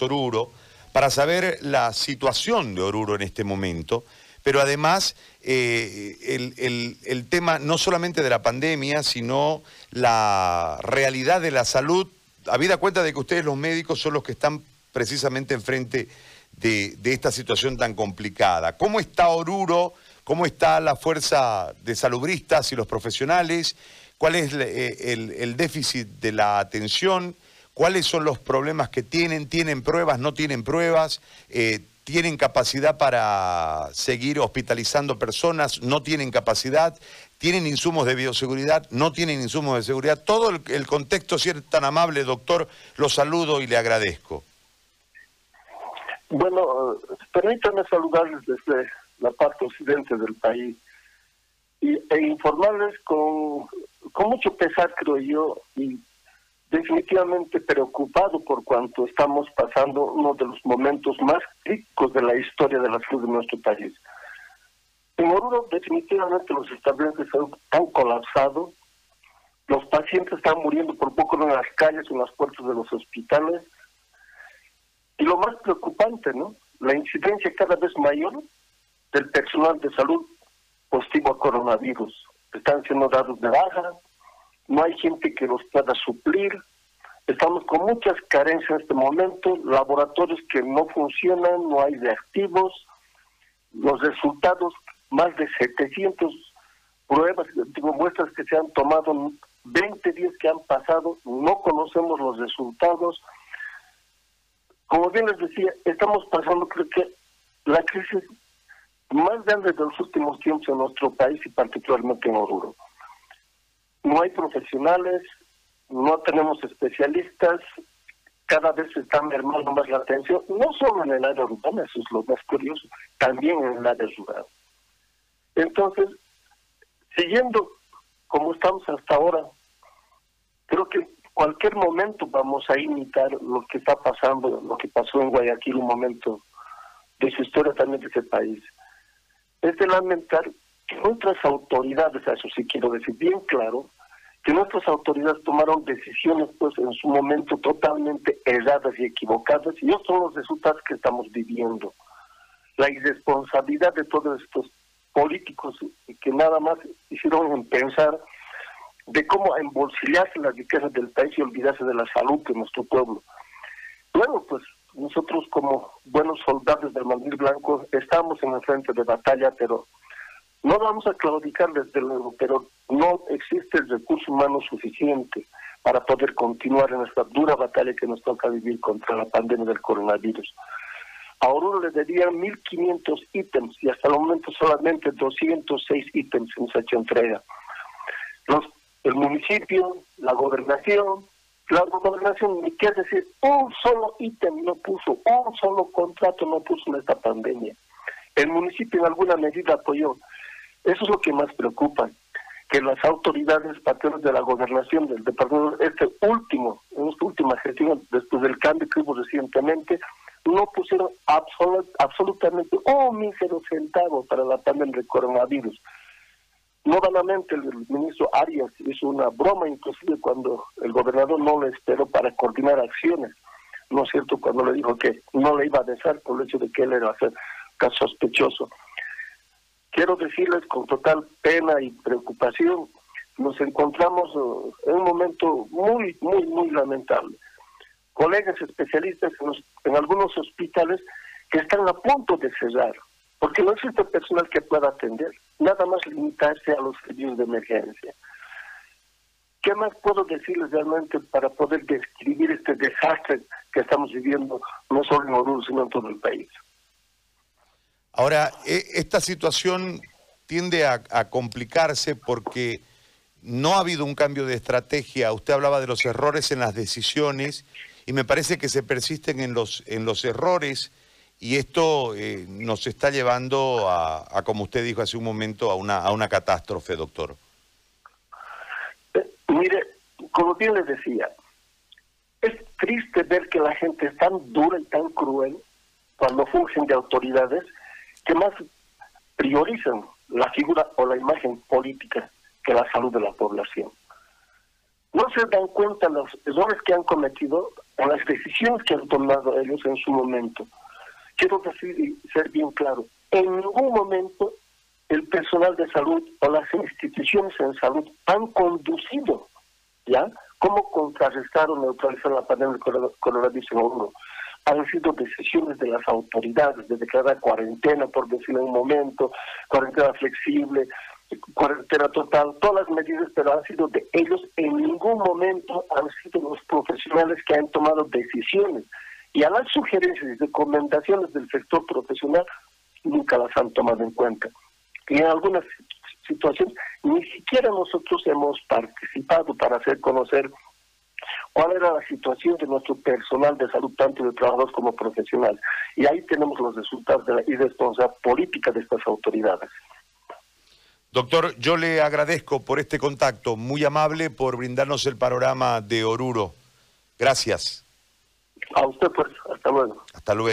Oruro para saber la situación de Oruro en este momento, pero además eh, el, tema no solamente de la pandemia, sino la realidad de la salud, habida cuenta de que ustedes los médicos son los que están precisamente enfrente de, de esta situación tan complicada. ¿Cómo está Oruro? ¿Cómo está la fuerza de salubristas y los profesionales? ¿Cuál es eh, el déficit de la atención? Cuáles son los problemas que tienen, tienen pruebas, no tienen pruebas, eh, tienen capacidad para seguir hospitalizando personas, no tienen capacidad, tienen insumos de bioseguridad, no tienen insumos de seguridad. Todo el, contexto, es tan amable, doctor, lo saludo y le agradezco. Bueno, permítanme saludarles desde la parte occidente del país e informarles con, con mucho pesar, creo yo, y definitivamente preocupado por cuanto estamos pasando uno de los momentos más críticos de la historia de la salud de nuestro país. En Oruro definitivamente los establecimientos han colapsado, los pacientes están muriendo por poco en las calles, en las puertas de los hospitales, y lo más preocupante, ¿no? La incidencia cada vez mayor del personal de salud positivo a coronavirus. Están siendo dados de baja, no hay gente que los pueda suplir, estamos con muchas carencias en este momento, laboratorios que no funcionan, no hay reactivos, los resultados, más de 700 pruebas, digo, muestras que se han tomado, 20 días que han pasado, no conocemos los resultados. Como bien les decía, estamos pasando, creo que, la crisis más grande de los últimos tiempos en nuestro país y particularmente en Oruro no hay profesionales, no tenemos especialistas, cada vez se está mermando más la atención, no solo en el área urbana, eso es lo más curioso, también en el área rural. Entonces, siguiendo como estamos hasta ahora, creo que cualquier momento vamos a imitar lo que está pasando, lo que pasó en Guayaquil, un momento de su historia también de ese país. Es de lamentar que nuestras autoridades, eso sí quiero decir bien claro, que nuestras autoridades tomaron decisiones pues en su momento totalmente erradas y equivocadas y estos son los resultados que estamos viviendo. La irresponsabilidad de todos estos políticos que nada más hicieron en pensar de cómo embolsillarse las riquezas del país y olvidarse de la salud de nuestro pueblo. Bueno, pues nosotros como buenos soldados del mandil blanco estamos en el frente de batalla, pero no vamos a claudicar desde luego, pero no existe el recurso humano suficiente para poder continuar en esta dura batalla que nos toca vivir contra la pandemia del coronavirus. A Oruro le debían 1.500 ítems y hasta el momento solamente 206 ítems ha hecho entrega. Los, el municipio, la gobernación, la gobernación, ni qué decir, un solo ítem no puso, un solo contrato no puso en esta pandemia. El municipio en alguna medida apoyó, eso es lo que más preocupa, que las autoridades patronas de la gobernación del departamento, este último, en esta última gestión, después del cambio que hubo recientemente, no pusieron absolutamente un mísero centavo para la pandemia del coronavirus. Nuevamente el ministro Arias hizo una broma inclusive cuando el gobernador no le esperó para coordinar acciones, ¿no es cierto? Cuando le dijo que no le iba a dejar por el hecho de que él era caso sospechoso. Quiero decirles con total pena y preocupación, nos encontramos eh, en un momento muy, muy, muy lamentable. Colegas especialistas en, algunos hospitales que están a punto de cerrar, porque no existe personal que pueda atender, nada más limitarse a los servicios de emergencia. ¿Qué más puedo decirles realmente para poder describir este desastre que estamos viviendo, no solo en Oruro, sino en todo el país? Ahora, e, esta situación tiende a, complicarse porque no ha habido un cambio de estrategia. Usted hablaba de los errores en las decisiones y me parece que se persisten en los, en los errores y esto eh, nos está llevando a, como usted dijo hace un momento, a una, a una catástrofe, doctor. Eh, mire, como bien le decía, es triste ver que la gente es tan dura y tan cruel cuando fungen de autoridades que más priorizan la figura o la imagen política que la salud de la población. No se dan cuenta los errores que han cometido o las decisiones que han tomado ellos en su momento. Quiero decir y ser bien claro, en ningún momento el personal de salud o las instituciones en salud han conducido, ¿ya? ¿Cómo contrarrestar o neutralizar la pandemia del coronavirus en uno? Han sido decisiones de las autoridades de declarar cuarentena, por decirlo en un momento, cuarentena flexible, cuarentena total, todas las medidas, pero han sido de ellos. En ningún momento han sido los profesionales que han tomado decisiones. Y a las sugerencias y recomendaciones del sector profesional nunca las han tomado en cuenta. Y en algunas situaciones ni siquiera nosotros hemos participado para hacer conocer cuál era la situación de nuestro personal de salud, tanto de trabajadores como profesionales. Y ahí tenemos los resultados de la irresponsabilidad política de estas autoridades. Doctor, yo le agradezco por este contacto, muy amable por brindarnos el panorama de Oruro. Gracias. A usted, pues, hasta luego. Hasta luego.